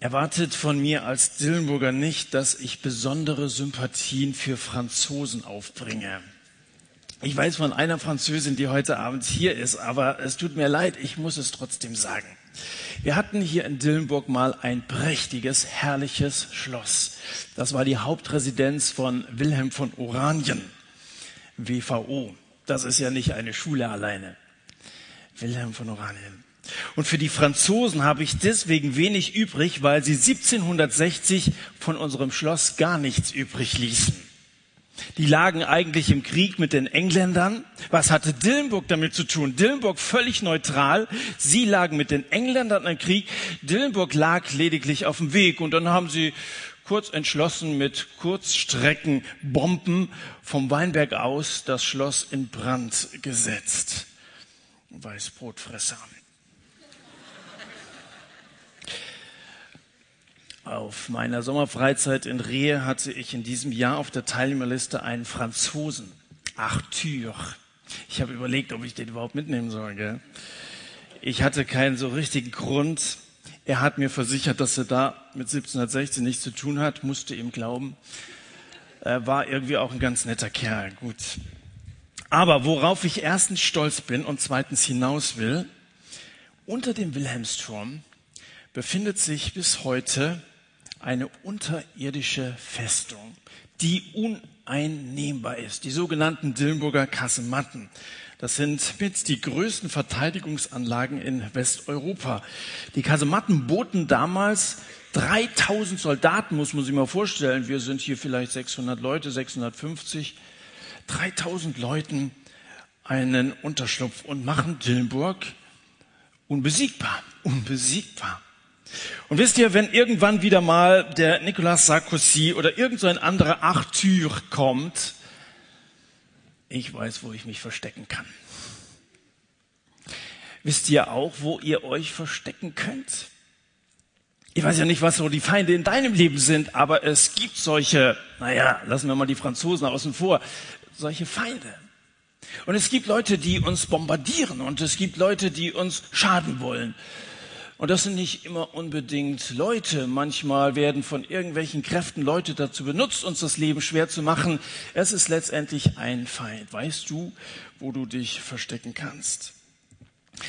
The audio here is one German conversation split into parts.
Erwartet von mir als Dillenburger nicht, dass ich besondere Sympathien für Franzosen aufbringe. Ich weiß von einer Französin, die heute Abend hier ist, aber es tut mir leid, ich muss es trotzdem sagen. Wir hatten hier in Dillenburg mal ein prächtiges, herrliches Schloss. Das war die Hauptresidenz von Wilhelm von Oranien, WVO. Das ist ja nicht eine Schule alleine. Wilhelm von Oranien. Und für die Franzosen habe ich deswegen wenig übrig, weil sie 1760 von unserem Schloss gar nichts übrig ließen. Die lagen eigentlich im Krieg mit den Engländern. Was hatte Dillenburg damit zu tun? Dillenburg völlig neutral. Sie lagen mit den Engländern im Krieg. Dillenburg lag lediglich auf dem Weg. Und dann haben sie kurz entschlossen mit Kurzstreckenbomben vom Weinberg aus das Schloss in Brand gesetzt. Weißbrotfresser. Auf meiner Sommerfreizeit in Rehe hatte ich in diesem Jahr auf der Teilnehmerliste einen Franzosen, Arthur. Ich habe überlegt, ob ich den überhaupt mitnehmen soll. Gell? Ich hatte keinen so richtigen Grund. Er hat mir versichert, dass er da mit 1716 nichts zu tun hat, musste ihm glauben. Er war irgendwie auch ein ganz netter Kerl. Gut. Aber worauf ich erstens stolz bin und zweitens hinaus will, unter dem Wilhelmsturm befindet sich bis heute eine unterirdische Festung, die uneinnehmbar ist. Die sogenannten Dillenburger Kasematten. Das sind mit die größten Verteidigungsanlagen in Westeuropa. Die Kasematten boten damals 3000 Soldaten, muss man sich mal vorstellen. Wir sind hier vielleicht 600 Leute, 650. 3000 Leuten einen Unterschlupf und machen Dillenburg unbesiegbar, unbesiegbar. Und wisst ihr, wenn irgendwann wieder mal der Nicolas Sarkozy oder irgend so anderer Arthur kommt, ich weiß, wo ich mich verstecken kann. Wisst ihr auch, wo ihr euch verstecken könnt? Ich weiß ja nicht, was so die Feinde in deinem Leben sind, aber es gibt solche, naja, lassen wir mal die Franzosen außen vor, solche Feinde. Und es gibt Leute, die uns bombardieren und es gibt Leute, die uns schaden wollen. Und das sind nicht immer unbedingt Leute. Manchmal werden von irgendwelchen Kräften Leute dazu benutzt, uns das Leben schwer zu machen. Es ist letztendlich ein Feind. Weißt du, wo du dich verstecken kannst?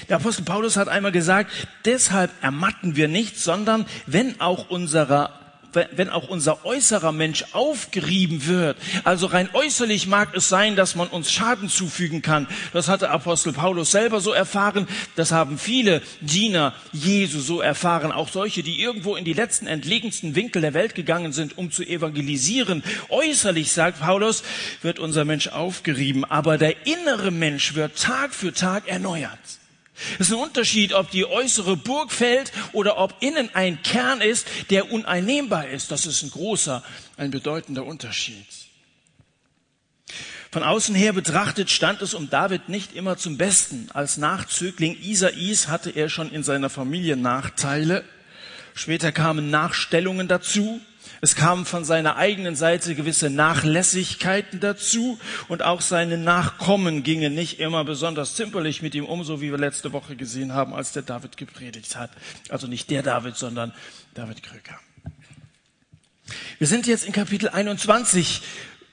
Der Apostel Paulus hat einmal gesagt, deshalb ermatten wir nicht, sondern wenn auch unserer wenn auch unser äußerer Mensch aufgerieben wird, also rein äußerlich mag es sein, dass man uns Schaden zufügen kann. Das hatte Apostel Paulus selber so erfahren. Das haben viele Diener Jesu so erfahren. Auch solche, die irgendwo in die letzten entlegensten Winkel der Welt gegangen sind, um zu evangelisieren. Äußerlich, sagt Paulus, wird unser Mensch aufgerieben, aber der innere Mensch wird Tag für Tag erneuert. Es ist ein Unterschied, ob die äußere Burg fällt oder ob innen ein Kern ist, der uneinnehmbar ist. Das ist ein großer, ein bedeutender Unterschied. Von außen her betrachtet stand es um David nicht immer zum Besten. Als Nachzögling Isais hatte er schon in seiner Familie Nachteile. Später kamen Nachstellungen dazu. Es kamen von seiner eigenen Seite gewisse Nachlässigkeiten dazu und auch seine Nachkommen gingen nicht immer besonders zimperlich mit ihm um, so wie wir letzte Woche gesehen haben, als der David gepredigt hat. Also nicht der David, sondern David Krüger. Wir sind jetzt in Kapitel 21.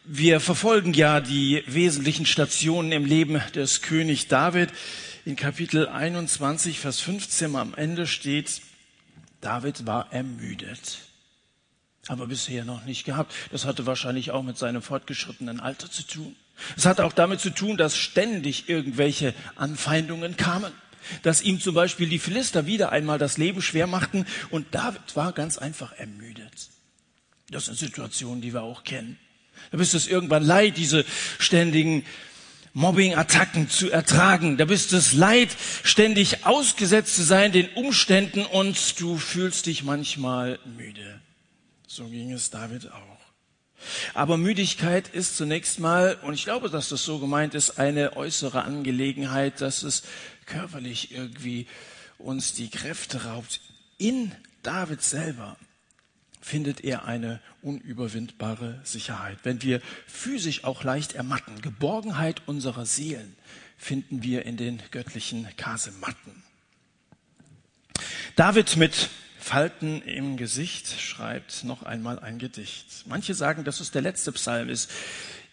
Wir verfolgen ja die wesentlichen Stationen im Leben des König David. In Kapitel 21, Vers 15 am Ende steht, David war ermüdet aber bisher noch nicht gehabt. Das hatte wahrscheinlich auch mit seinem fortgeschrittenen Alter zu tun. Es hatte auch damit zu tun, dass ständig irgendwelche Anfeindungen kamen, dass ihm zum Beispiel die Philister wieder einmal das Leben schwer machten und David war ganz einfach ermüdet. Das sind Situationen, die wir auch kennen. Da bist es irgendwann leid, diese ständigen Mobbing-Attacken zu ertragen. Da bist es leid, ständig ausgesetzt zu sein den Umständen und du fühlst dich manchmal müde. So ging es David auch. Aber Müdigkeit ist zunächst mal, und ich glaube, dass das so gemeint ist, eine äußere Angelegenheit, dass es körperlich irgendwie uns die Kräfte raubt. In David selber findet er eine unüberwindbare Sicherheit. Wenn wir physisch auch leicht ermatten, Geborgenheit unserer Seelen finden wir in den göttlichen Kasematten. David mit Falten im Gesicht schreibt noch einmal ein Gedicht. Manche sagen, dass es der letzte Psalm ist,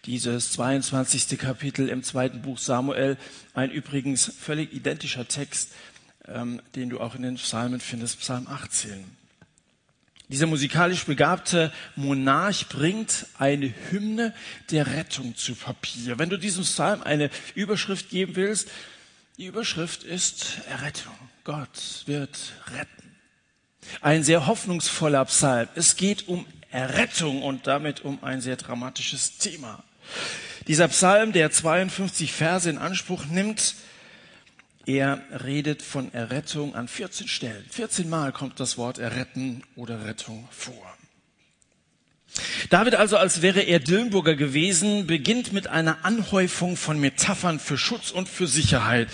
dieses 22. Kapitel im zweiten Buch Samuel, ein übrigens völlig identischer Text, ähm, den du auch in den Psalmen findest, Psalm 18. Dieser musikalisch begabte Monarch bringt eine Hymne der Rettung zu Papier. Wenn du diesem Psalm eine Überschrift geben willst, die Überschrift ist Errettung. Gott wird retten. Ein sehr hoffnungsvoller Psalm. Es geht um Errettung und damit um ein sehr dramatisches Thema. Dieser Psalm, der 52 Verse in Anspruch nimmt, er redet von Errettung an 14 Stellen. 14 Mal kommt das Wort erretten oder Rettung vor. David also, als wäre er Dillenburger gewesen, beginnt mit einer Anhäufung von Metaphern für Schutz und für Sicherheit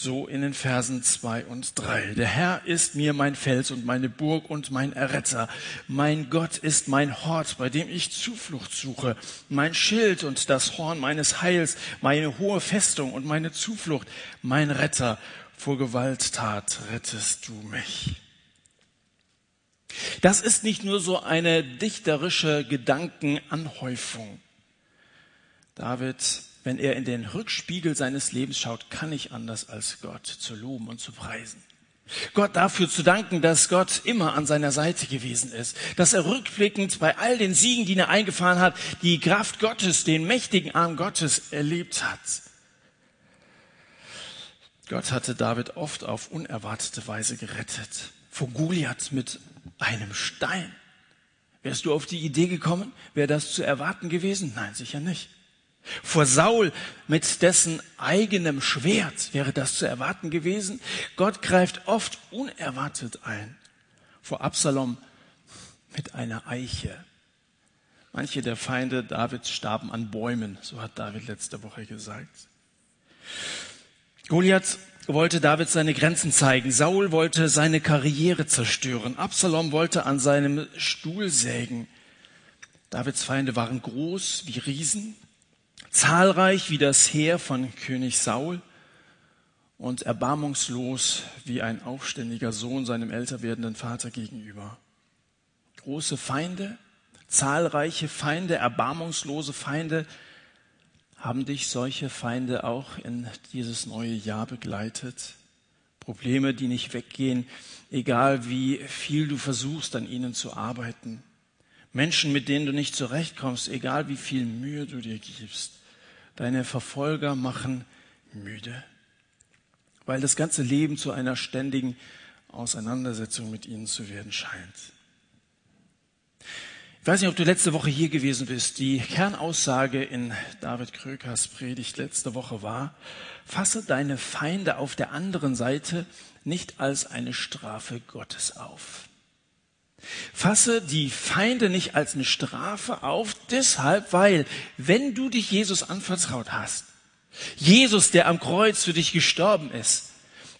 so in den Versen zwei und drei. Der Herr ist mir mein Fels und meine Burg und mein Erretter. Mein Gott ist mein Hort, bei dem ich Zuflucht suche. Mein Schild und das Horn meines Heils, meine hohe Festung und meine Zuflucht. Mein Retter, vor Gewalttat rettest du mich. Das ist nicht nur so eine dichterische Gedankenanhäufung. David wenn er in den Rückspiegel seines Lebens schaut, kann ich anders als Gott zu loben und zu preisen. Gott dafür zu danken, dass Gott immer an seiner Seite gewesen ist, dass er rückblickend bei all den Siegen, die er eingefahren hat, die Kraft Gottes, den mächtigen Arm Gottes erlebt hat. Gott hatte David oft auf unerwartete Weise gerettet. Vor Goliath mit einem Stein. Wärst du auf die Idee gekommen? Wäre das zu erwarten gewesen? Nein, sicher nicht. Vor Saul mit dessen eigenem Schwert wäre das zu erwarten gewesen. Gott greift oft unerwartet ein. Vor Absalom mit einer Eiche. Manche der Feinde Davids starben an Bäumen, so hat David letzte Woche gesagt. Goliath wollte David seine Grenzen zeigen. Saul wollte seine Karriere zerstören. Absalom wollte an seinem Stuhl sägen. Davids Feinde waren groß wie Riesen zahlreich wie das Heer von König Saul und erbarmungslos wie ein aufständiger Sohn seinem älter werdenden Vater gegenüber. Große Feinde, zahlreiche Feinde, erbarmungslose Feinde, haben dich solche Feinde auch in dieses neue Jahr begleitet? Probleme, die nicht weggehen, egal wie viel du versuchst, an ihnen zu arbeiten. Menschen, mit denen du nicht zurechtkommst, egal wie viel Mühe du dir gibst. Deine Verfolger machen müde, weil das ganze Leben zu einer ständigen Auseinandersetzung mit ihnen zu werden scheint. Ich weiß nicht, ob du letzte Woche hier gewesen bist. Die Kernaussage in David Krökers Predigt letzte Woche war, fasse deine Feinde auf der anderen Seite nicht als eine Strafe Gottes auf. Fasse die Feinde nicht als eine Strafe auf, deshalb, weil, wenn du dich Jesus anvertraut hast, Jesus, der am Kreuz für dich gestorben ist,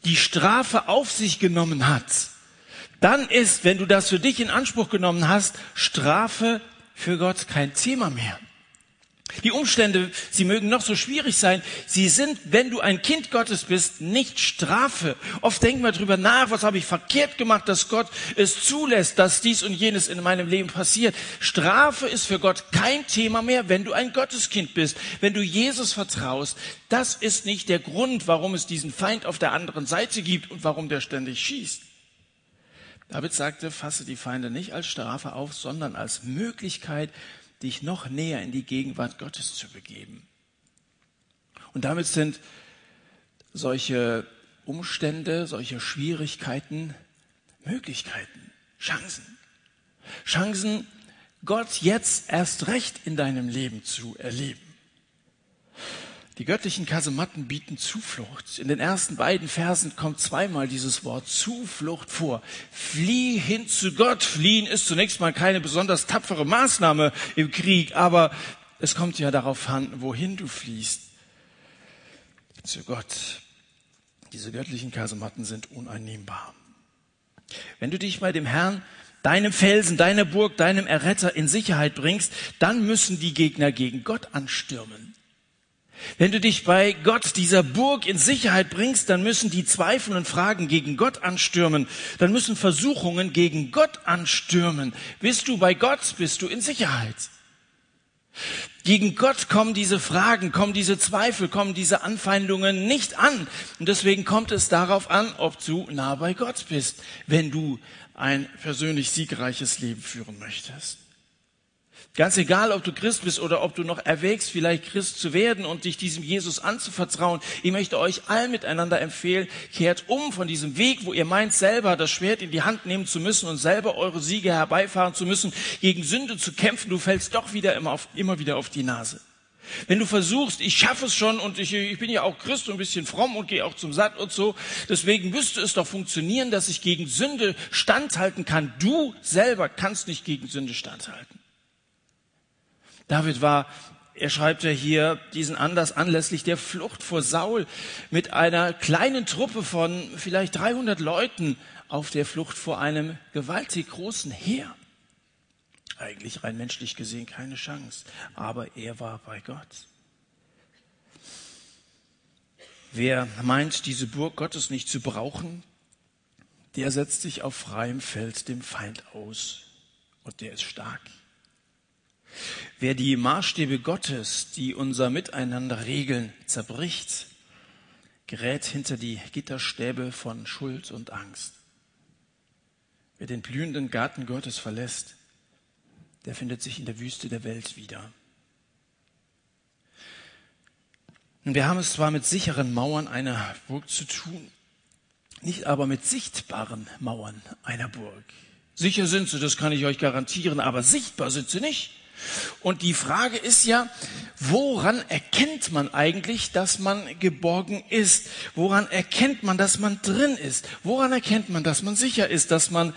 die Strafe auf sich genommen hat, dann ist, wenn du das für dich in Anspruch genommen hast, Strafe für Gott kein Thema mehr. Die Umstände, sie mögen noch so schwierig sein, sie sind, wenn du ein Kind Gottes bist, nicht Strafe. Oft denken wir drüber nach, was habe ich verkehrt gemacht, dass Gott es zulässt, dass dies und jenes in meinem Leben passiert. Strafe ist für Gott kein Thema mehr, wenn du ein Gotteskind bist, wenn du Jesus vertraust. Das ist nicht der Grund, warum es diesen Feind auf der anderen Seite gibt und warum der ständig schießt. David sagte, fasse die Feinde nicht als Strafe auf, sondern als Möglichkeit, dich noch näher in die Gegenwart Gottes zu begeben. Und damit sind solche Umstände, solche Schwierigkeiten Möglichkeiten, Chancen. Chancen, Gott jetzt erst recht in deinem Leben zu erleben. Die göttlichen Kasematten bieten Zuflucht. In den ersten beiden Versen kommt zweimal dieses Wort Zuflucht vor. Flieh hin zu Gott. Fliehen ist zunächst mal keine besonders tapfere Maßnahme im Krieg, aber es kommt ja darauf an, wohin du fliehst. Zu Gott. Diese göttlichen Kasematten sind uneinnehmbar. Wenn du dich bei dem Herrn deinem Felsen, deiner Burg, deinem Erretter in Sicherheit bringst, dann müssen die Gegner gegen Gott anstürmen. Wenn du dich bei Gott, dieser Burg, in Sicherheit bringst, dann müssen die Zweifel und Fragen gegen Gott anstürmen. Dann müssen Versuchungen gegen Gott anstürmen. Bist du bei Gott, bist du in Sicherheit. Gegen Gott kommen diese Fragen, kommen diese Zweifel, kommen diese Anfeindungen nicht an. Und deswegen kommt es darauf an, ob du nah bei Gott bist, wenn du ein persönlich siegreiches Leben führen möchtest. Ganz egal, ob du Christ bist oder ob du noch erwägst, vielleicht Christ zu werden und dich diesem Jesus anzuvertrauen. Ich möchte euch allen miteinander empfehlen, kehrt um von diesem Weg, wo ihr meint, selber das Schwert in die Hand nehmen zu müssen und selber eure Siege herbeifahren zu müssen, gegen Sünde zu kämpfen. Du fällst doch wieder immer, auf, immer wieder auf die Nase. Wenn du versuchst, ich schaffe es schon und ich, ich bin ja auch Christ und ein bisschen fromm und gehe auch zum Satt und so, deswegen müsste es doch funktionieren, dass ich gegen Sünde standhalten kann. Du selber kannst nicht gegen Sünde standhalten. David war, er schreibt ja hier diesen Anlass anlässlich der Flucht vor Saul mit einer kleinen Truppe von vielleicht 300 Leuten auf der Flucht vor einem gewaltig großen Heer. Eigentlich rein menschlich gesehen keine Chance, aber er war bei Gott. Wer meint, diese Burg Gottes nicht zu brauchen, der setzt sich auf freiem Feld dem Feind aus und der ist stark. Wer die Maßstäbe Gottes, die unser Miteinander regeln, zerbricht, gerät hinter die Gitterstäbe von Schuld und Angst. Wer den blühenden Garten Gottes verlässt, der findet sich in der Wüste der Welt wieder. Und wir haben es zwar mit sicheren Mauern einer Burg zu tun, nicht aber mit sichtbaren Mauern einer Burg. Sicher sind sie, das kann ich euch garantieren, aber sichtbar sind sie nicht. Und die Frage ist ja, woran erkennt man eigentlich, dass man geborgen ist? Woran erkennt man, dass man drin ist? Woran erkennt man, dass man sicher ist, dass man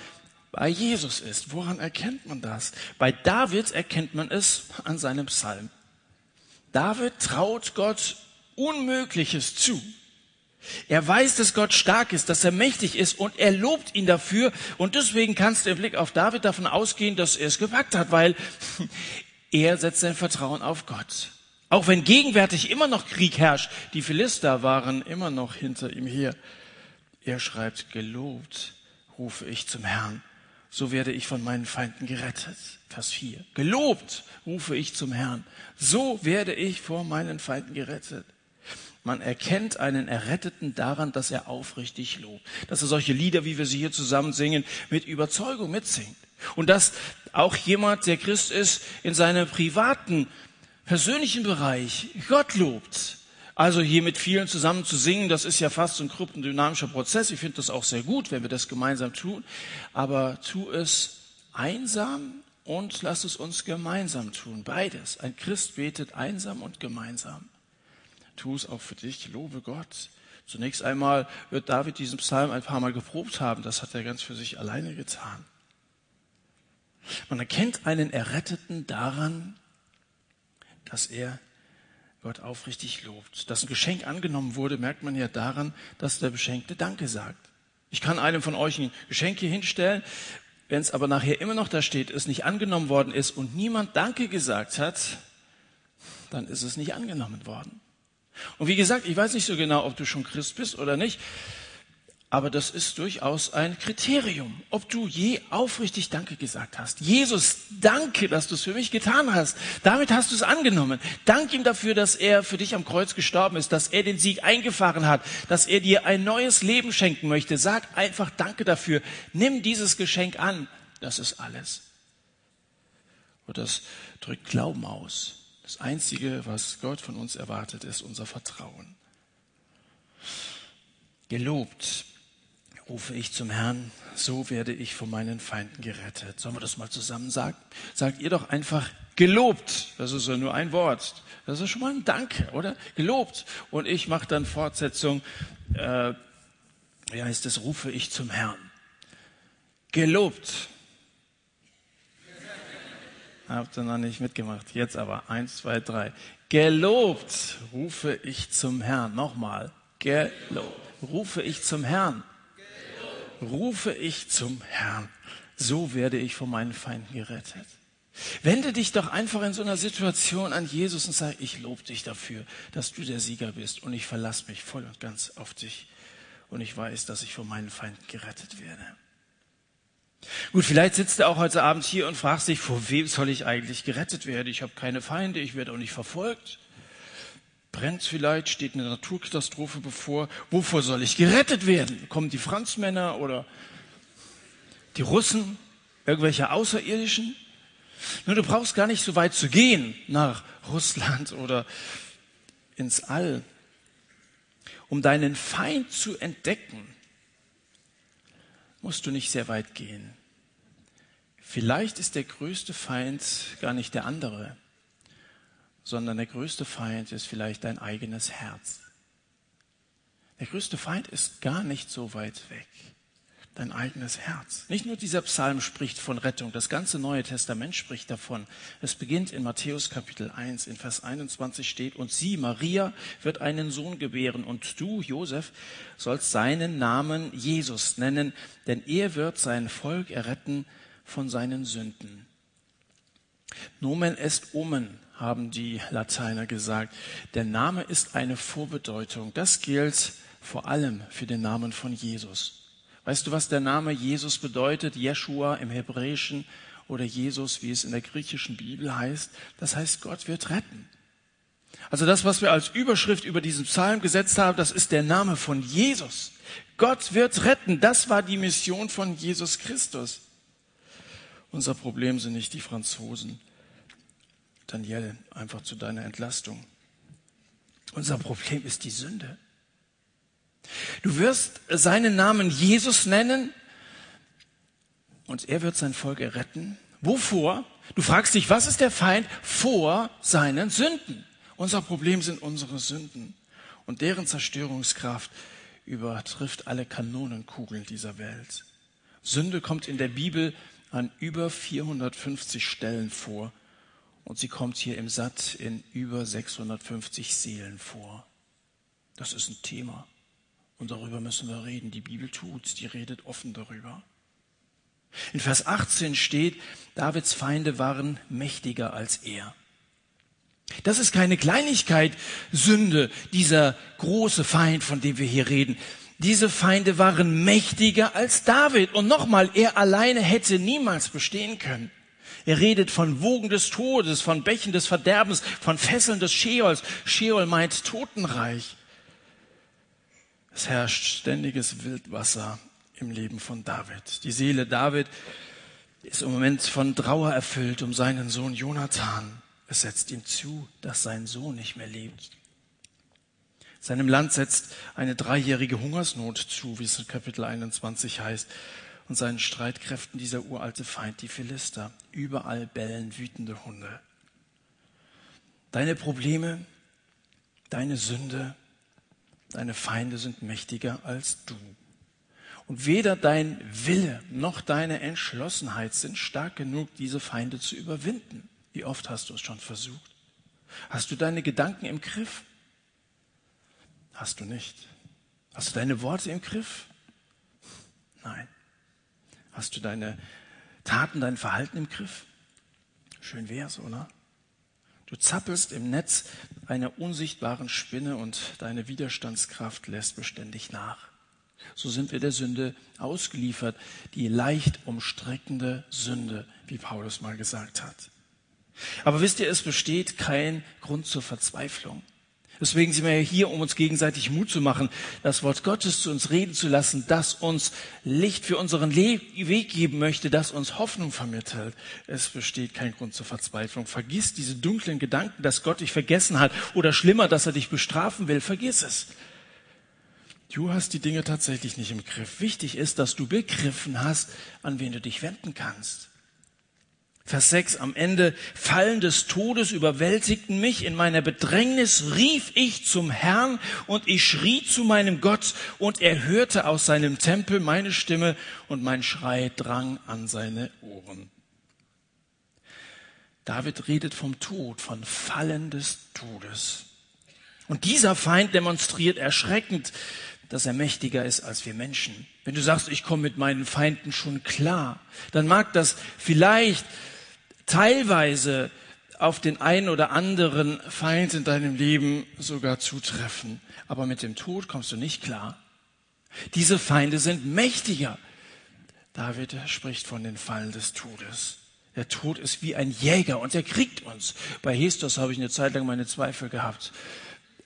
bei Jesus ist? Woran erkennt man das? Bei David erkennt man es an seinem Psalm. David traut Gott Unmögliches zu. Er weiß, dass Gott stark ist, dass er mächtig ist und er lobt ihn dafür. Und deswegen kannst du im Blick auf David davon ausgehen, dass er es gepackt hat, weil er setzt sein Vertrauen auf Gott. Auch wenn gegenwärtig immer noch Krieg herrscht, die Philister waren immer noch hinter ihm her. Er schreibt, gelobt rufe ich zum Herrn, so werde ich von meinen Feinden gerettet. Vers 4. Gelobt rufe ich zum Herrn, so werde ich vor meinen Feinden gerettet. Man erkennt einen Erretteten daran, dass er aufrichtig lobt. Dass er solche Lieder, wie wir sie hier zusammen singen, mit Überzeugung mitsingt. Und dass auch jemand, der Christ ist, in seinem privaten, persönlichen Bereich Gott lobt. Also hier mit vielen zusammen zu singen, das ist ja fast so ein kryptendynamischer Prozess. Ich finde das auch sehr gut, wenn wir das gemeinsam tun. Aber tu es einsam und lass es uns gemeinsam tun. Beides. Ein Christ betet einsam und gemeinsam tu es auch für dich, lobe Gott. Zunächst einmal wird David diesen Psalm ein paar Mal geprobt haben, das hat er ganz für sich alleine getan. Man erkennt einen Erretteten daran, dass er Gott aufrichtig lobt. Dass ein Geschenk angenommen wurde, merkt man ja daran, dass der Beschenkte Danke sagt. Ich kann einem von euch ein Geschenk hier hinstellen, wenn es aber nachher immer noch da steht, es nicht angenommen worden ist und niemand Danke gesagt hat, dann ist es nicht angenommen worden. Und wie gesagt, ich weiß nicht so genau, ob du schon Christ bist oder nicht, aber das ist durchaus ein Kriterium, ob du je aufrichtig Danke gesagt hast. Jesus, danke, dass du es für mich getan hast. Damit hast du es angenommen. Dank ihm dafür, dass er für dich am Kreuz gestorben ist, dass er den Sieg eingefahren hat, dass er dir ein neues Leben schenken möchte. Sag einfach Danke dafür. Nimm dieses Geschenk an. Das ist alles. Und das drückt Glauben aus. Das Einzige, was Gott von uns erwartet, ist unser Vertrauen. Gelobt rufe ich zum Herrn, so werde ich von meinen Feinden gerettet. Sollen wir das mal zusammen sagen? Sagt ihr doch einfach gelobt. Das ist ja nur ein Wort. Das ist schon mal ein Danke, oder? Gelobt. Und ich mache dann Fortsetzung, äh, wie heißt es, rufe ich zum Herrn. Gelobt Habt ihr noch nicht mitgemacht. Jetzt aber. Eins, zwei, drei. Gelobt rufe ich zum Herrn. Nochmal. Gelobt. Rufe ich zum Herrn. Rufe ich zum Herrn. So werde ich von meinen Feinden gerettet. Wende dich doch einfach in so einer Situation an Jesus und sag, ich lobe dich dafür, dass du der Sieger bist und ich verlasse mich voll und ganz auf dich und ich weiß, dass ich von meinen Feinden gerettet werde. Gut, vielleicht sitzt du auch heute Abend hier und fragst dich, vor wem soll ich eigentlich gerettet werden? Ich habe keine Feinde, ich werde auch nicht verfolgt. Brennt vielleicht, steht eine Naturkatastrophe bevor. Wovor soll ich gerettet werden? Kommen die Franzmänner oder die Russen, irgendwelche Außerirdischen? Nur du brauchst gar nicht so weit zu gehen nach Russland oder ins All, um deinen Feind zu entdecken musst du nicht sehr weit gehen. Vielleicht ist der größte Feind gar nicht der andere, sondern der größte Feind ist vielleicht dein eigenes Herz. Der größte Feind ist gar nicht so weit weg dein eigenes Herz. Nicht nur dieser Psalm spricht von Rettung, das ganze Neue Testament spricht davon. Es beginnt in Matthäus Kapitel 1, in Vers 21 steht, und sie, Maria, wird einen Sohn gebären, und du, Josef, sollst seinen Namen Jesus nennen, denn er wird sein Volk erretten von seinen Sünden. Nomen est omen, haben die Lateiner gesagt. Der Name ist eine Vorbedeutung. Das gilt vor allem für den Namen von Jesus. Weißt du, was der Name Jesus bedeutet? Jeshua im Hebräischen oder Jesus, wie es in der griechischen Bibel heißt. Das heißt, Gott wird retten. Also das, was wir als Überschrift über diesen Psalm gesetzt haben, das ist der Name von Jesus. Gott wird retten. Das war die Mission von Jesus Christus. Unser Problem sind nicht die Franzosen. Daniel, einfach zu deiner Entlastung. Unser Problem ist die Sünde. Du wirst seinen Namen Jesus nennen und er wird sein Volk erretten. Wovor? Du fragst dich, was ist der Feind? Vor seinen Sünden. Unser Problem sind unsere Sünden und deren Zerstörungskraft übertrifft alle Kanonenkugeln dieser Welt. Sünde kommt in der Bibel an über 450 Stellen vor und sie kommt hier im Satt in über 650 Seelen vor. Das ist ein Thema. Und darüber müssen wir reden. Die Bibel tut's, die redet offen darüber. In Vers 18 steht, Davids Feinde waren mächtiger als er. Das ist keine Kleinigkeit, Sünde, dieser große Feind, von dem wir hier reden. Diese Feinde waren mächtiger als David. Und nochmal, er alleine hätte niemals bestehen können. Er redet von Wogen des Todes, von Bächen des Verderbens, von Fesseln des Scheols. Scheol meint Totenreich. Es herrscht ständiges Wildwasser im Leben von David. Die Seele David ist im Moment von Trauer erfüllt um seinen Sohn Jonathan. Es setzt ihm zu, dass sein Sohn nicht mehr lebt. Seinem Land setzt eine dreijährige Hungersnot zu, wie es in Kapitel 21 heißt. Und seinen Streitkräften dieser uralte Feind, die Philister. Überall bellen wütende Hunde. Deine Probleme, deine Sünde, Deine Feinde sind mächtiger als du. Und weder dein Wille noch deine Entschlossenheit sind stark genug, diese Feinde zu überwinden. Wie oft hast du es schon versucht? Hast du deine Gedanken im Griff? Hast du nicht. Hast du deine Worte im Griff? Nein. Hast du deine Taten, dein Verhalten im Griff? Schön wär's, oder? Du zappelst im Netz einer unsichtbaren Spinne und deine Widerstandskraft lässt beständig nach. So sind wir der Sünde ausgeliefert, die leicht umstreckende Sünde, wie Paulus mal gesagt hat. Aber wisst ihr, es besteht kein Grund zur Verzweiflung. Deswegen sind wir hier, um uns gegenseitig Mut zu machen, das Wort Gottes zu uns reden zu lassen, das uns Licht für unseren Weg geben möchte, das uns Hoffnung vermittelt. Es besteht kein Grund zur Verzweiflung. Vergiss diese dunklen Gedanken, dass Gott dich vergessen hat oder schlimmer, dass er dich bestrafen will. Vergiss es. Du hast die Dinge tatsächlich nicht im Griff. Wichtig ist, dass du begriffen hast, an wen du dich wenden kannst. Vers 6, am Ende, Fallen des Todes überwältigten mich. In meiner Bedrängnis rief ich zum Herrn und ich schrie zu meinem Gott und er hörte aus seinem Tempel meine Stimme und mein Schrei drang an seine Ohren. David redet vom Tod, von Fallen des Todes. Und dieser Feind demonstriert erschreckend, dass er mächtiger ist als wir Menschen. Wenn du sagst, ich komme mit meinen Feinden schon klar, dann mag das vielleicht teilweise auf den einen oder anderen Feind in deinem Leben sogar zutreffen. Aber mit dem Tod kommst du nicht klar. Diese Feinde sind mächtiger. David spricht von den Fallen des Todes. Der Tod ist wie ein Jäger und er kriegt uns. Bei Hestos habe ich eine Zeit lang meine Zweifel gehabt.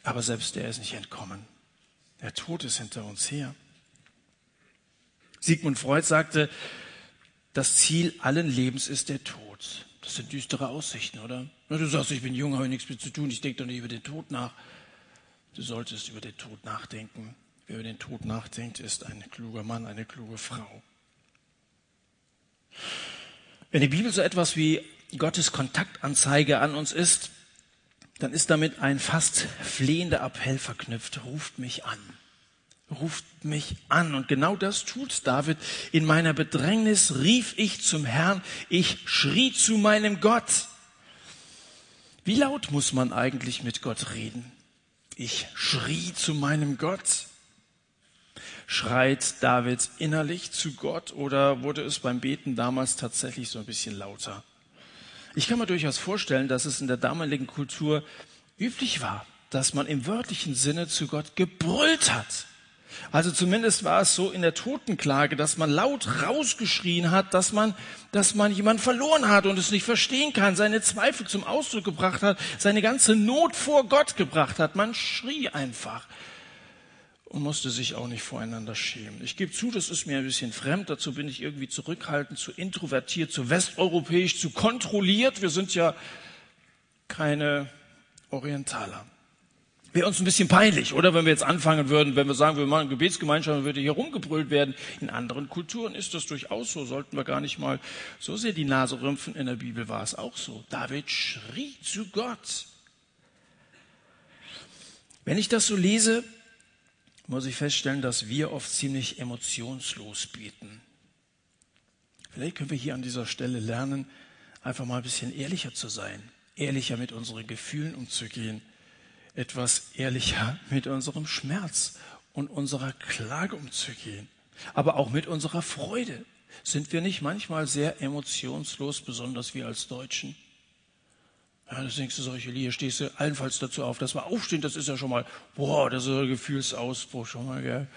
Aber selbst der ist nicht entkommen. Der Tod ist hinter uns her. Sigmund Freud sagte, das Ziel allen Lebens ist der Tod. Das sind düstere Aussichten, oder? du sagst, ich bin jung, habe nichts mehr zu tun, ich denke doch nicht über den Tod nach. Du solltest über den Tod nachdenken. Wer über den Tod nachdenkt, ist ein kluger Mann, eine kluge Frau. Wenn die Bibel so etwas wie Gottes Kontaktanzeige an uns ist, dann ist damit ein fast flehender Appell verknüpft. Ruft mich an. Ruft mich an. Und genau das tut David. In meiner Bedrängnis rief ich zum Herrn. Ich schrie zu meinem Gott. Wie laut muss man eigentlich mit Gott reden? Ich schrie zu meinem Gott. Schreit David innerlich zu Gott oder wurde es beim Beten damals tatsächlich so ein bisschen lauter? Ich kann mir durchaus vorstellen, dass es in der damaligen Kultur üblich war, dass man im wörtlichen Sinne zu Gott gebrüllt hat. Also zumindest war es so in der Totenklage, dass man laut rausgeschrien hat, dass man, dass man jemanden verloren hat und es nicht verstehen kann, seine Zweifel zum Ausdruck gebracht hat, seine ganze Not vor Gott gebracht hat. Man schrie einfach und musste sich auch nicht voreinander schämen. Ich gebe zu, das ist mir ein bisschen fremd. Dazu bin ich irgendwie zurückhaltend, zu introvertiert, zu westeuropäisch, zu kontrolliert. Wir sind ja keine Orientaler. Wäre uns ein bisschen peinlich, oder? Wenn wir jetzt anfangen würden, wenn wir sagen, wir machen Gebetsgemeinschaft, dann würde hier rumgebrüllt werden. In anderen Kulturen ist das durchaus so. Sollten wir gar nicht mal so sehr die Nase rümpfen. In der Bibel war es auch so. David schrie zu Gott. Wenn ich das so lese, muss ich feststellen, dass wir oft ziemlich emotionslos beten. Vielleicht können wir hier an dieser Stelle lernen, einfach mal ein bisschen ehrlicher zu sein, ehrlicher mit unseren Gefühlen umzugehen etwas ehrlicher mit unserem Schmerz und unserer Klage umzugehen, aber auch mit unserer Freude. Sind wir nicht manchmal sehr emotionslos, besonders wir als Deutschen? Ja, das denkst du solche Lieder, stehst du allenfalls dazu auf, dass wir aufstehen, das ist ja schon mal, boah, das ist ein Gefühlsausbruch schon mal, gell?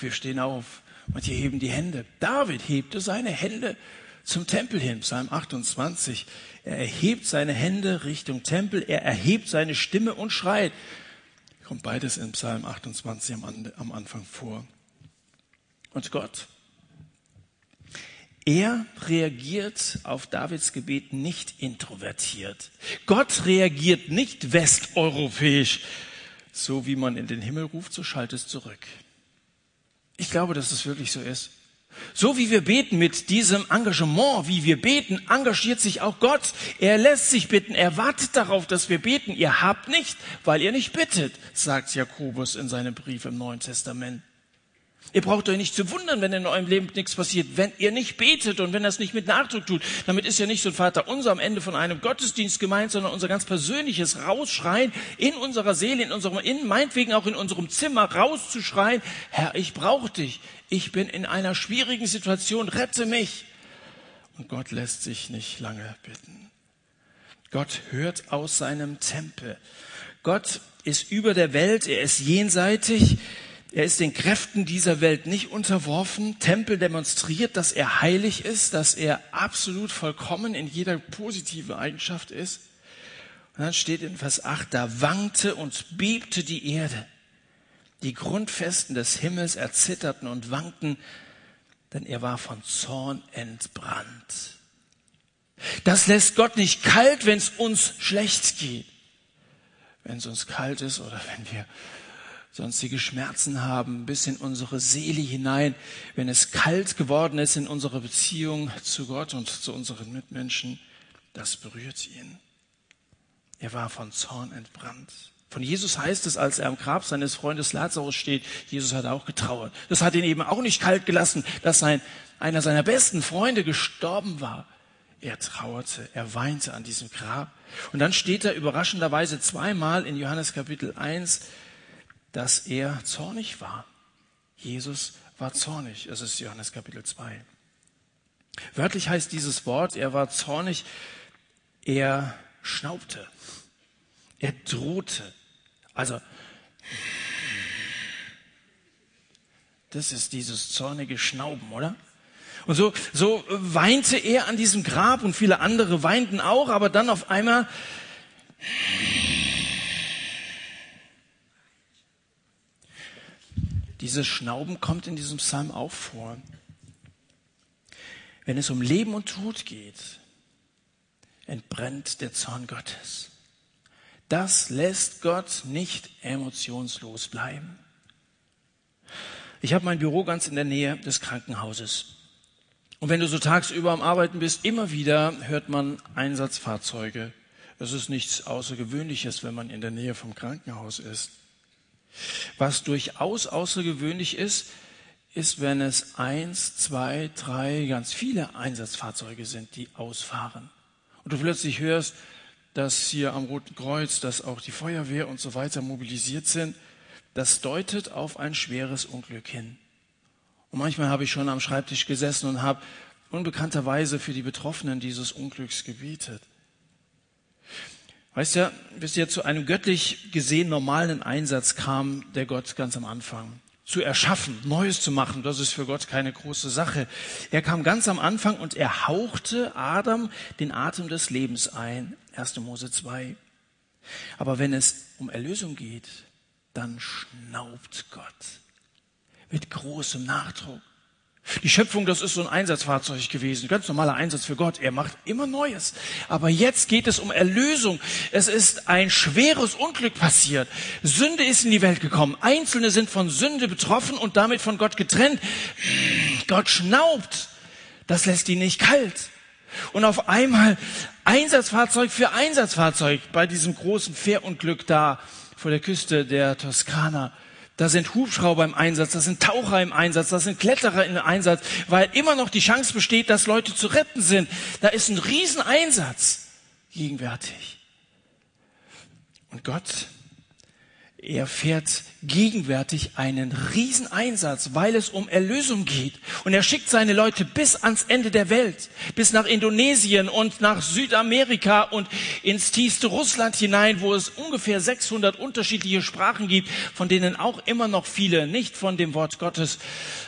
Wir stehen auf, manche heben die Hände. David hebte seine Hände zum Tempel hin, Psalm 28. Er erhebt seine Hände Richtung Tempel, er erhebt seine Stimme und schreit. Kommt beides in Psalm 28 am, Anfang vor. Und Gott, er reagiert auf Davids Gebet nicht introvertiert. Gott reagiert nicht westeuropäisch. So wie man in den Himmel ruft, so schallt es zurück. Ich glaube, dass es wirklich so ist. So wie wir beten mit diesem Engagement, wie wir beten, engagiert sich auch Gott. Er lässt sich bitten, er wartet darauf, dass wir beten. Ihr habt nicht, weil ihr nicht bittet, sagt Jakobus in seinem Brief im Neuen Testament. Ihr braucht euch nicht zu wundern, wenn in eurem Leben nichts passiert, wenn ihr nicht betet und wenn es nicht mit Nachdruck tut. Damit ist ja nicht so ein Vater unser am Ende von einem Gottesdienst gemeint, sondern unser ganz persönliches Rausschreien in unserer Seele, in unserem Innen, meinetwegen auch in unserem Zimmer rauszuschreien, Herr, ich brauche dich. Ich bin in einer schwierigen Situation, rette mich. Und Gott lässt sich nicht lange bitten. Gott hört aus seinem Tempel. Gott ist über der Welt, er ist jenseitig, er ist den Kräften dieser Welt nicht unterworfen. Tempel demonstriert, dass er heilig ist, dass er absolut vollkommen in jeder positiven Eigenschaft ist. Und dann steht in Vers 8, da wankte und bebte die Erde. Die Grundfesten des Himmels erzitterten und wankten, denn er war von Zorn entbrannt. Das lässt Gott nicht kalt, wenn es uns schlecht geht. Wenn es uns kalt ist oder wenn wir sonstige Schmerzen haben, bis in unsere Seele hinein, wenn es kalt geworden ist in unserer Beziehung zu Gott und zu unseren Mitmenschen, das berührt ihn. Er war von Zorn entbrannt. Von Jesus heißt es, als er am Grab seines Freundes Lazarus steht, Jesus hat auch getrauert. Das hat ihn eben auch nicht kalt gelassen, dass sein, einer seiner besten Freunde gestorben war. Er trauerte, er weinte an diesem Grab. Und dann steht er überraschenderweise zweimal in Johannes Kapitel 1, dass er zornig war. Jesus war zornig. Es ist Johannes Kapitel 2. Wörtlich heißt dieses Wort, er war zornig, Er schnaubte. Er drohte. Also, das ist dieses zornige Schnauben, oder? Und so, so weinte er an diesem Grab und viele andere weinten auch, aber dann auf einmal dieses Schnauben kommt in diesem Psalm auch vor. Wenn es um Leben und Tod geht, entbrennt der Zorn Gottes. Das lässt Gott nicht emotionslos bleiben. Ich habe mein Büro ganz in der Nähe des Krankenhauses. Und wenn du so tagsüber am Arbeiten bist, immer wieder hört man Einsatzfahrzeuge. Es ist nichts Außergewöhnliches, wenn man in der Nähe vom Krankenhaus ist. Was durchaus außergewöhnlich ist, ist, wenn es eins, zwei, drei, ganz viele Einsatzfahrzeuge sind, die ausfahren. Und du plötzlich hörst, dass hier am Roten Kreuz, dass auch die Feuerwehr und so weiter mobilisiert sind. Das deutet auf ein schweres Unglück hin. Und manchmal habe ich schon am Schreibtisch gesessen und habe unbekannterweise für die Betroffenen dieses Unglücks gebetet. Weißt du, bis er zu einem göttlich gesehen normalen Einsatz kam, der Gott ganz am Anfang. Zu erschaffen, Neues zu machen, das ist für Gott keine große Sache. Er kam ganz am Anfang und er hauchte Adam den Atem des Lebens ein. 1. Mose 2. Aber wenn es um Erlösung geht, dann schnaubt Gott mit großem Nachdruck. Die Schöpfung, das ist so ein Einsatzfahrzeug gewesen, ganz normaler Einsatz für Gott. Er macht immer Neues. Aber jetzt geht es um Erlösung. Es ist ein schweres Unglück passiert. Sünde ist in die Welt gekommen. Einzelne sind von Sünde betroffen und damit von Gott getrennt. Gott schnaubt. Das lässt ihn nicht kalt. Und auf einmal Einsatzfahrzeug für Einsatzfahrzeug bei diesem großen Fährunglück da vor der Küste der Toskana. Da sind Hubschrauber im Einsatz, da sind Taucher im Einsatz, da sind Kletterer im Einsatz, weil immer noch die Chance besteht, dass Leute zu retten sind. Da ist ein Rieseneinsatz gegenwärtig. Und Gott er fährt gegenwärtig einen Rieseneinsatz, weil es um Erlösung geht. Und er schickt seine Leute bis ans Ende der Welt, bis nach Indonesien und nach Südamerika und ins tiefste Russland hinein, wo es ungefähr 600 unterschiedliche Sprachen gibt, von denen auch immer noch viele nicht von dem Wort Gottes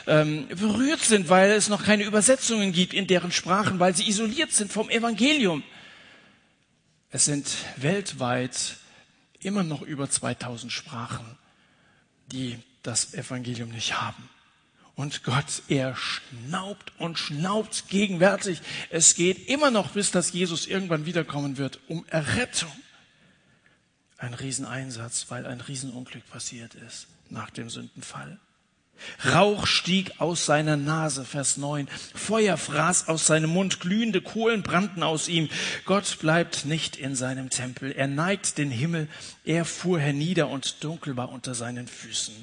ähm, berührt sind, weil es noch keine Übersetzungen gibt in deren Sprachen, weil sie isoliert sind vom Evangelium. Es sind weltweit immer noch über 2000 Sprachen, die das Evangelium nicht haben. Und Gott, er schnaubt und schnaubt gegenwärtig. Es geht immer noch, bis dass Jesus irgendwann wiederkommen wird, um Errettung. Ein Rieseneinsatz, weil ein Riesenunglück passiert ist nach dem Sündenfall. Rauch stieg aus seiner Nase, Vers 9. Feuer fraß aus seinem Mund, glühende Kohlen brannten aus ihm. Gott bleibt nicht in seinem Tempel. Er neigt den Himmel. Er fuhr hernieder und dunkel war unter seinen Füßen.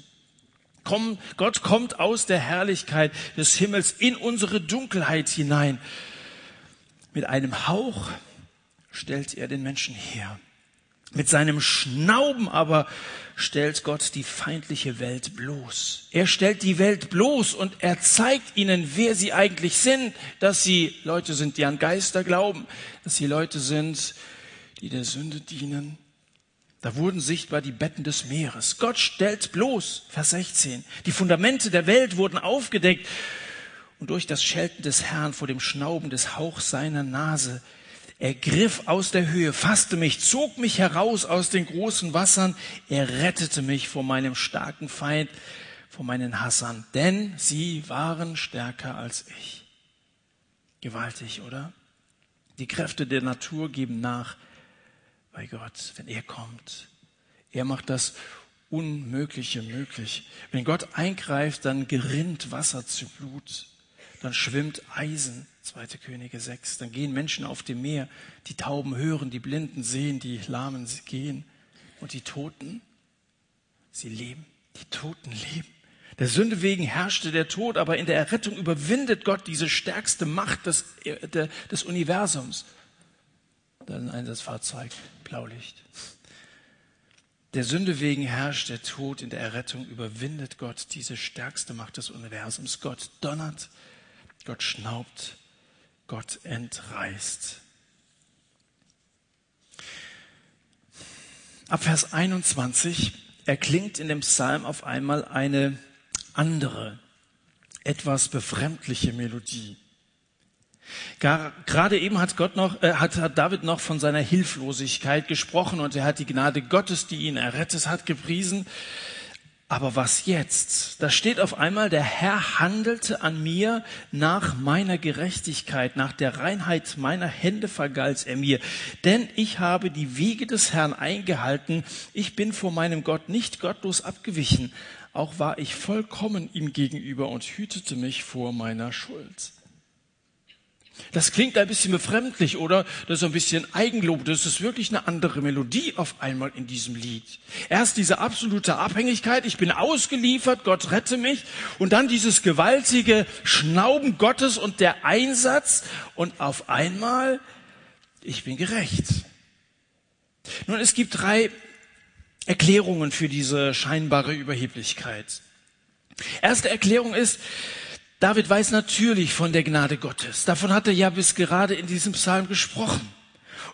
Komm, Gott kommt aus der Herrlichkeit des Himmels in unsere Dunkelheit hinein. Mit einem Hauch stellt er den Menschen her. Mit seinem Schnauben aber stellt Gott die feindliche Welt bloß. Er stellt die Welt bloß und er zeigt ihnen, wer sie eigentlich sind, dass sie Leute sind, die an Geister glauben, dass sie Leute sind, die der Sünde dienen. Da wurden sichtbar die Betten des Meeres. Gott stellt bloß, Vers 16, die Fundamente der Welt wurden aufgedeckt und durch das Schelten des Herrn vor dem Schnauben des Hauchs seiner Nase er griff aus der Höhe, fasste mich, zog mich heraus aus den großen Wassern. Er rettete mich vor meinem starken Feind, vor meinen Hassern, denn sie waren stärker als ich. Gewaltig, oder? Die Kräfte der Natur geben nach bei Gott, wenn er kommt. Er macht das Unmögliche möglich. Wenn Gott eingreift, dann gerinnt Wasser zu Blut dann schwimmt Eisen, 2. Könige 6. Dann gehen Menschen auf dem Meer, die Tauben hören, die Blinden sehen, die Lahmen gehen und die Toten, sie leben. Die Toten leben. Der Sünde wegen herrschte der Tod, aber in der Errettung überwindet Gott diese stärkste Macht des, des Universums. Dann ein Einsatzfahrzeug, Blaulicht. Der Sünde wegen herrscht der Tod, in der Errettung überwindet Gott diese stärkste Macht des Universums. Gott donnert, Gott schnaubt, Gott entreißt. Ab Vers 21 erklingt in dem Psalm auf einmal eine andere, etwas befremdliche Melodie. Gerade eben hat Gott noch, äh, hat, hat David noch von seiner Hilflosigkeit gesprochen und er hat die Gnade Gottes, die ihn errettet hat, gepriesen. Aber was jetzt? Da steht auf einmal, der Herr handelte an mir nach meiner Gerechtigkeit, nach der Reinheit meiner Hände vergalt er mir. Denn ich habe die Wege des Herrn eingehalten. Ich bin vor meinem Gott nicht gottlos abgewichen. Auch war ich vollkommen ihm gegenüber und hütete mich vor meiner Schuld. Das klingt ein bisschen befremdlich, oder? Das ist ein bisschen Eigenlob. Das ist wirklich eine andere Melodie auf einmal in diesem Lied. Erst diese absolute Abhängigkeit, ich bin ausgeliefert, Gott rette mich. Und dann dieses gewaltige Schnauben Gottes und der Einsatz. Und auf einmal, ich bin gerecht. Nun, es gibt drei Erklärungen für diese scheinbare Überheblichkeit. Erste Erklärung ist, David weiß natürlich von der Gnade Gottes. Davon hat er ja bis gerade in diesem Psalm gesprochen.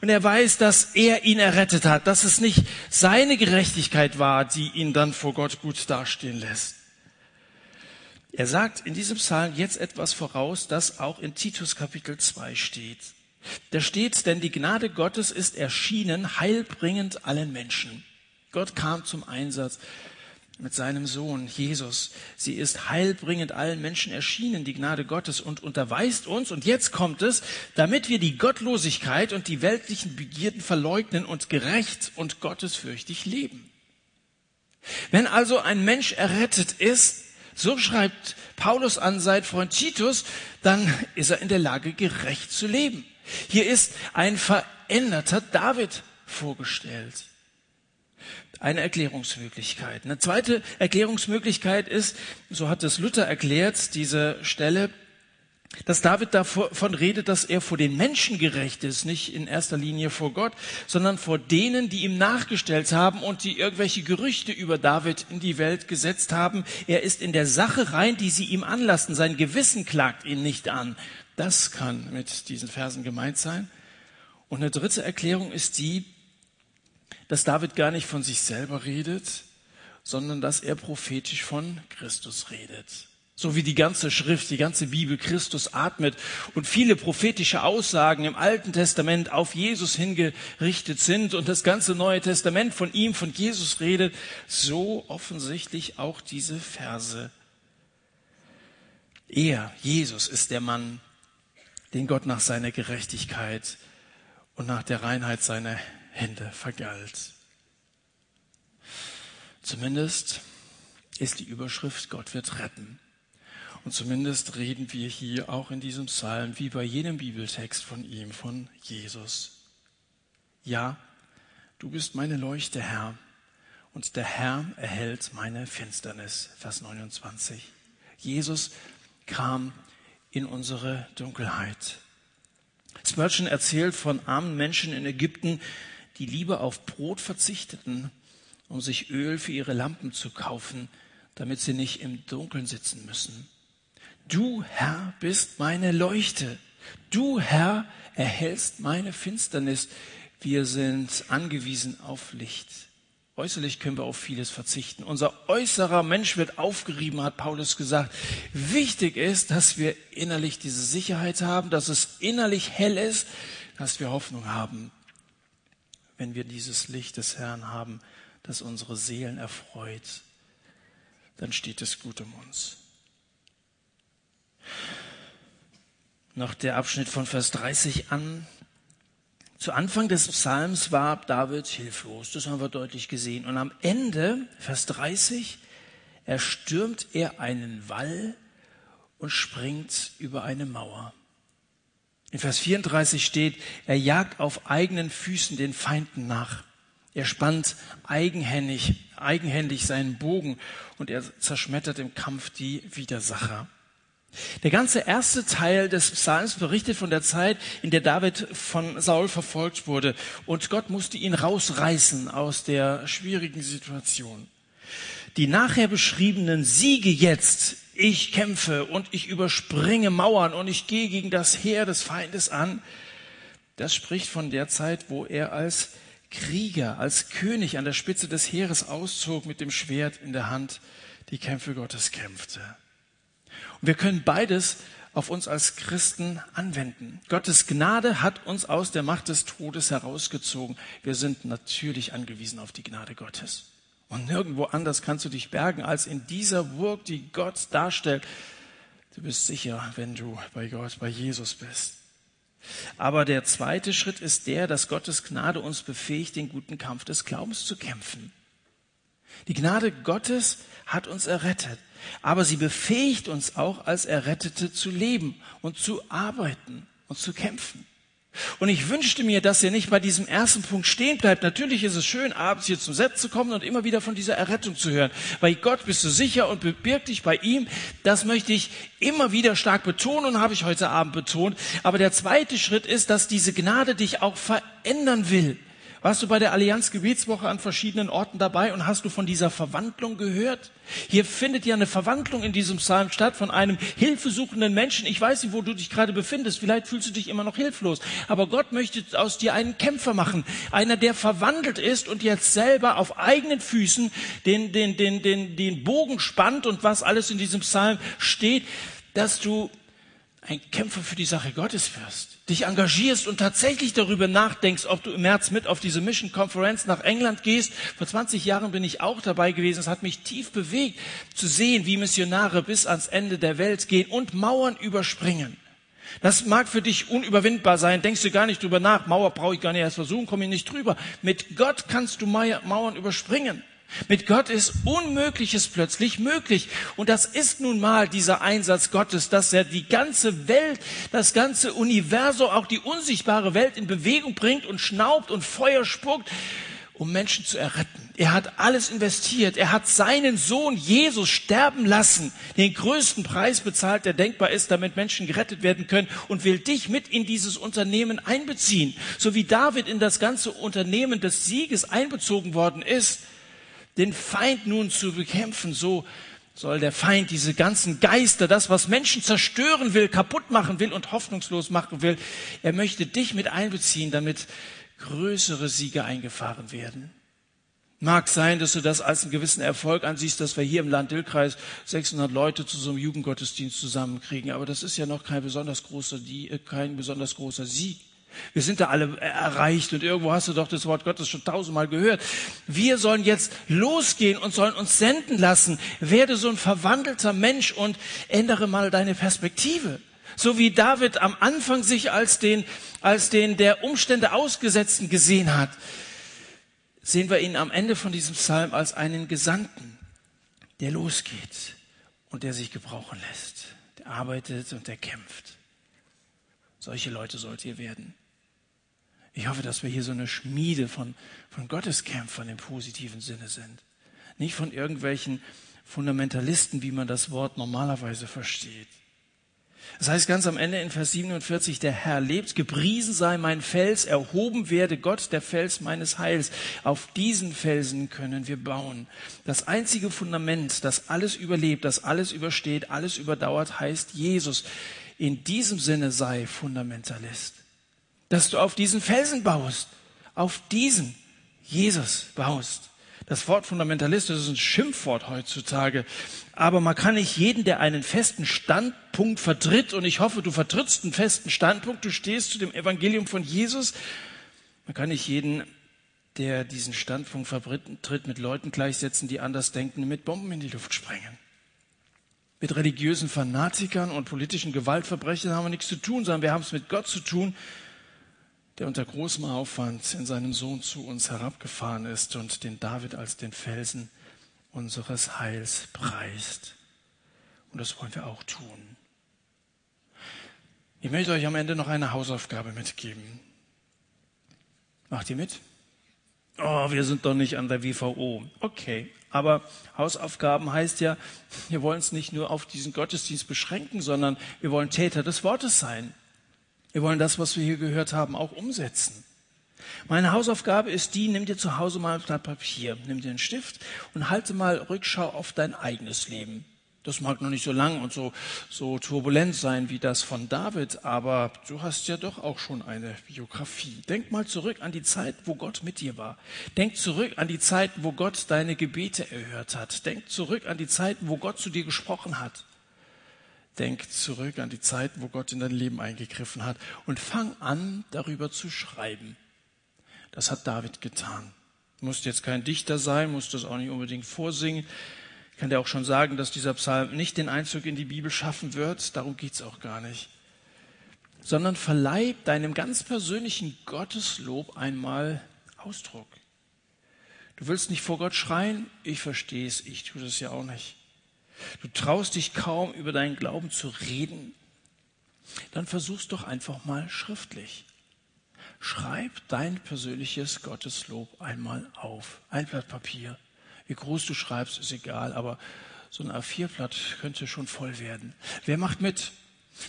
Und er weiß, dass er ihn errettet hat, dass es nicht seine Gerechtigkeit war, die ihn dann vor Gott gut dastehen lässt. Er sagt in diesem Psalm jetzt etwas voraus, das auch in Titus Kapitel 2 steht. Da steht, denn die Gnade Gottes ist erschienen, heilbringend allen Menschen. Gott kam zum Einsatz mit seinem Sohn Jesus. Sie ist heilbringend allen Menschen erschienen, die Gnade Gottes, und unterweist uns, und jetzt kommt es, damit wir die Gottlosigkeit und die weltlichen Begierden verleugnen und gerecht und gottesfürchtig leben. Wenn also ein Mensch errettet ist, so schreibt Paulus an sein Freund Titus, dann ist er in der Lage, gerecht zu leben. Hier ist ein veränderter David vorgestellt eine Erklärungsmöglichkeit. Eine zweite Erklärungsmöglichkeit ist, so hat es Luther erklärt, diese Stelle, dass David davon redet, dass er vor den Menschen gerecht ist, nicht in erster Linie vor Gott, sondern vor denen, die ihm nachgestellt haben und die irgendwelche Gerüchte über David in die Welt gesetzt haben. Er ist in der Sache rein, die sie ihm anlassen. Sein Gewissen klagt ihn nicht an. Das kann mit diesen Versen gemeint sein. Und eine dritte Erklärung ist die, dass David gar nicht von sich selber redet, sondern dass er prophetisch von Christus redet. So wie die ganze Schrift, die ganze Bibel Christus atmet und viele prophetische Aussagen im Alten Testament auf Jesus hingerichtet sind und das ganze Neue Testament von ihm, von Jesus redet, so offensichtlich auch diese Verse. Er, Jesus, ist der Mann, den Gott nach seiner Gerechtigkeit und nach der Reinheit seiner Hände vergalt. Zumindest ist die Überschrift Gott wird retten. Und zumindest reden wir hier auch in diesem Psalm, wie bei jedem Bibeltext von ihm, von Jesus. Ja, du bist meine Leuchte, Herr, und der Herr erhält meine Finsternis. Vers 29. Jesus kam in unsere Dunkelheit. Spurgeon erzählt von armen Menschen in Ägypten, die lieber auf Brot verzichteten, um sich Öl für ihre Lampen zu kaufen, damit sie nicht im Dunkeln sitzen müssen. Du, Herr, bist meine Leuchte. Du, Herr, erhältst meine Finsternis. Wir sind angewiesen auf Licht. Äußerlich können wir auf vieles verzichten. Unser äußerer Mensch wird aufgerieben, hat Paulus gesagt. Wichtig ist, dass wir innerlich diese Sicherheit haben, dass es innerlich hell ist, dass wir Hoffnung haben wenn wir dieses Licht des Herrn haben, das unsere Seelen erfreut, dann steht es gut um uns. Noch der Abschnitt von Vers 30 an. Zu Anfang des Psalms war David hilflos, das haben wir deutlich gesehen. Und am Ende, Vers 30, erstürmt er einen Wall und springt über eine Mauer. In Vers 34 steht, er jagt auf eigenen Füßen den Feinden nach. Er spannt eigenhändig, eigenhändig seinen Bogen und er zerschmettert im Kampf die Widersacher. Der ganze erste Teil des Psalms berichtet von der Zeit, in der David von Saul verfolgt wurde und Gott musste ihn rausreißen aus der schwierigen Situation. Die nachher beschriebenen Siege jetzt ich kämpfe und ich überspringe Mauern und ich gehe gegen das Heer des Feindes an, das spricht von der Zeit, wo er als Krieger, als König an der Spitze des Heeres auszog mit dem Schwert in der Hand, die Kämpfe Gottes kämpfte. Und wir können beides auf uns als Christen anwenden. Gottes Gnade hat uns aus der Macht des Todes herausgezogen. Wir sind natürlich angewiesen auf die Gnade Gottes. Und nirgendwo anders kannst du dich bergen als in dieser Burg, die Gott darstellt. Du bist sicher, wenn du bei Gott, bei Jesus bist. Aber der zweite Schritt ist der, dass Gottes Gnade uns befähigt, den guten Kampf des Glaubens zu kämpfen. Die Gnade Gottes hat uns errettet, aber sie befähigt uns auch als Errettete zu leben und zu arbeiten und zu kämpfen. Und ich wünschte mir, dass ihr nicht bei diesem ersten Punkt stehen bleibt. Natürlich ist es schön, abends hier zum Set zu kommen und immer wieder von dieser Errettung zu hören. Bei Gott bist du sicher und birg dich bei ihm. Das möchte ich immer wieder stark betonen und habe ich heute Abend betont. Aber der zweite Schritt ist, dass diese Gnade dich auch verändern will. Warst du bei der Allianz Gebetswoche an verschiedenen Orten dabei und hast du von dieser Verwandlung gehört? Hier findet ja eine Verwandlung in diesem Psalm statt von einem hilfesuchenden Menschen. Ich weiß nicht, wo du dich gerade befindest. Vielleicht fühlst du dich immer noch hilflos. Aber Gott möchte aus dir einen Kämpfer machen. Einer, der verwandelt ist und jetzt selber auf eigenen Füßen den, den, den, den, den Bogen spannt und was alles in diesem Psalm steht, dass du ein Kämpfer für die Sache Gottes wirst, dich engagierst und tatsächlich darüber nachdenkst, ob du im März mit auf diese Mission Conference nach England gehst. Vor 20 Jahren bin ich auch dabei gewesen. Es hat mich tief bewegt, zu sehen, wie Missionare bis ans Ende der Welt gehen und Mauern überspringen. Das mag für dich unüberwindbar sein. Denkst du gar nicht drüber nach. Mauer brauche ich gar nicht erst versuchen, komme ich nicht drüber. Mit Gott kannst du Mauern überspringen. Mit Gott ist Unmögliches plötzlich möglich. Und das ist nun mal dieser Einsatz Gottes, dass er die ganze Welt, das ganze Universum, auch die unsichtbare Welt in Bewegung bringt und schnaubt und Feuer spuckt, um Menschen zu erretten. Er hat alles investiert. Er hat seinen Sohn Jesus sterben lassen, den größten Preis bezahlt, der denkbar ist, damit Menschen gerettet werden können und will dich mit in dieses Unternehmen einbeziehen. So wie David in das ganze Unternehmen des Sieges einbezogen worden ist den Feind nun zu bekämpfen, so soll der Feind diese ganzen Geister, das, was Menschen zerstören will, kaputt machen will und hoffnungslos machen will, er möchte dich mit einbeziehen, damit größere Siege eingefahren werden. Mag sein, dass du das als einen gewissen Erfolg ansiehst, dass wir hier im Land Dillkreis 600 Leute zu so einem Jugendgottesdienst zusammenkriegen. Aber das ist ja noch kein besonders großer, kein besonders großer Sieg. Wir sind da alle erreicht und irgendwo hast du doch das Wort Gottes schon tausendmal gehört. Wir sollen jetzt losgehen und sollen uns senden lassen. Werde so ein verwandelter Mensch und ändere mal deine Perspektive. So wie David am Anfang sich als den, als den der Umstände Ausgesetzten gesehen hat, sehen wir ihn am Ende von diesem Psalm als einen Gesandten, der losgeht und der sich gebrauchen lässt, der arbeitet und der kämpft. Solche Leute sollt ihr werden. Ich hoffe, dass wir hier so eine Schmiede von, von Gotteskämpfern im positiven Sinne sind. Nicht von irgendwelchen Fundamentalisten, wie man das Wort normalerweise versteht. Das heißt ganz am Ende in Vers 47, der Herr lebt, gepriesen sei mein Fels, erhoben werde Gott, der Fels meines Heils. Auf diesen Felsen können wir bauen. Das einzige Fundament, das alles überlebt, das alles übersteht, alles überdauert, heißt Jesus. In diesem Sinne sei Fundamentalist dass du auf diesen Felsen baust, auf diesen Jesus baust. Das Wort Fundamentalist das ist ein Schimpfwort heutzutage. Aber man kann nicht jeden, der einen festen Standpunkt vertritt, und ich hoffe, du vertrittst einen festen Standpunkt, du stehst zu dem Evangelium von Jesus, man kann nicht jeden, der diesen Standpunkt vertritt, mit Leuten gleichsetzen, die anders denken, mit Bomben in die Luft sprengen. Mit religiösen Fanatikern und politischen Gewaltverbrechern haben wir nichts zu tun, sondern wir haben es mit Gott zu tun, der unter großem Aufwand in seinen Sohn zu uns herabgefahren ist und den David als den Felsen unseres Heils preist. Und das wollen wir auch tun. Ich möchte euch am Ende noch eine Hausaufgabe mitgeben. Macht ihr mit? Oh, wir sind doch nicht an der WVO. Okay, aber Hausaufgaben heißt ja, wir wollen es nicht nur auf diesen Gottesdienst beschränken, sondern wir wollen Täter des Wortes sein. Wir wollen das, was wir hier gehört haben, auch umsetzen. Meine Hausaufgabe ist die, nimm dir zu Hause mal ein Blatt Papier, nimm dir einen Stift und halte mal Rückschau auf dein eigenes Leben. Das mag noch nicht so lang und so, so turbulent sein wie das von David, aber du hast ja doch auch schon eine Biografie. Denk mal zurück an die Zeit, wo Gott mit dir war. Denk zurück an die Zeit, wo Gott deine Gebete erhört hat. Denk zurück an die Zeit, wo Gott zu dir gesprochen hat. Denk zurück an die Zeit, wo Gott in dein Leben eingegriffen hat und fang an, darüber zu schreiben. Das hat David getan. Musst jetzt kein Dichter sein, musst das auch nicht unbedingt vorsingen. Ich kann dir auch schon sagen, dass dieser Psalm nicht den Einzug in die Bibel schaffen wird. Darum geht's auch gar nicht. Sondern verleih deinem ganz persönlichen Gotteslob einmal Ausdruck. Du willst nicht vor Gott schreien? Ich verstehe es. Ich tue das ja auch nicht. Du traust dich kaum, über deinen Glauben zu reden. Dann versuch's doch einfach mal schriftlich. Schreib dein persönliches Gotteslob einmal auf. Ein Blatt Papier. Wie groß du schreibst, ist egal, aber so ein A4-Blatt könnte schon voll werden. Wer macht mit?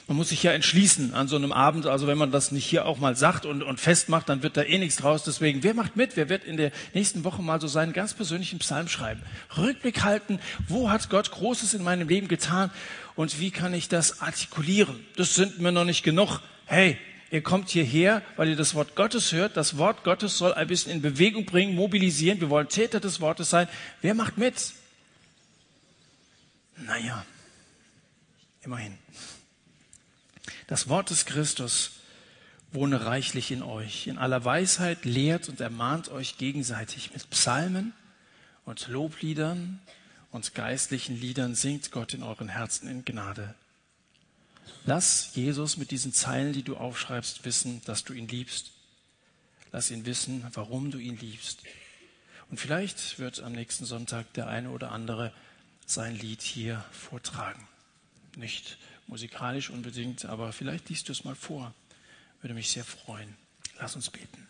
Man muss sich ja entschließen an so einem Abend, also wenn man das nicht hier auch mal sagt und, und festmacht, dann wird da eh nichts draus. Deswegen, wer macht mit? Wer wird in der nächsten Woche mal so seinen ganz persönlichen Psalm schreiben? Rückblick halten, wo hat Gott Großes in meinem Leben getan und wie kann ich das artikulieren? Das sind mir noch nicht genug. Hey, Ihr kommt hierher, weil ihr das Wort Gottes hört. Das Wort Gottes soll ein bisschen in Bewegung bringen, mobilisieren. Wir wollen Täter des Wortes sein. Wer macht mit? Naja, immerhin. Das Wort des Christus wohne reichlich in euch. In aller Weisheit lehrt und ermahnt euch gegenseitig mit Psalmen und Lobliedern und geistlichen Liedern singt Gott in euren Herzen in Gnade. Lass Jesus mit diesen Zeilen, die du aufschreibst, wissen, dass du ihn liebst. Lass ihn wissen, warum du ihn liebst. Und vielleicht wird am nächsten Sonntag der eine oder andere sein Lied hier vortragen. Nicht musikalisch unbedingt, aber vielleicht liest du es mal vor. Würde mich sehr freuen. Lass uns beten.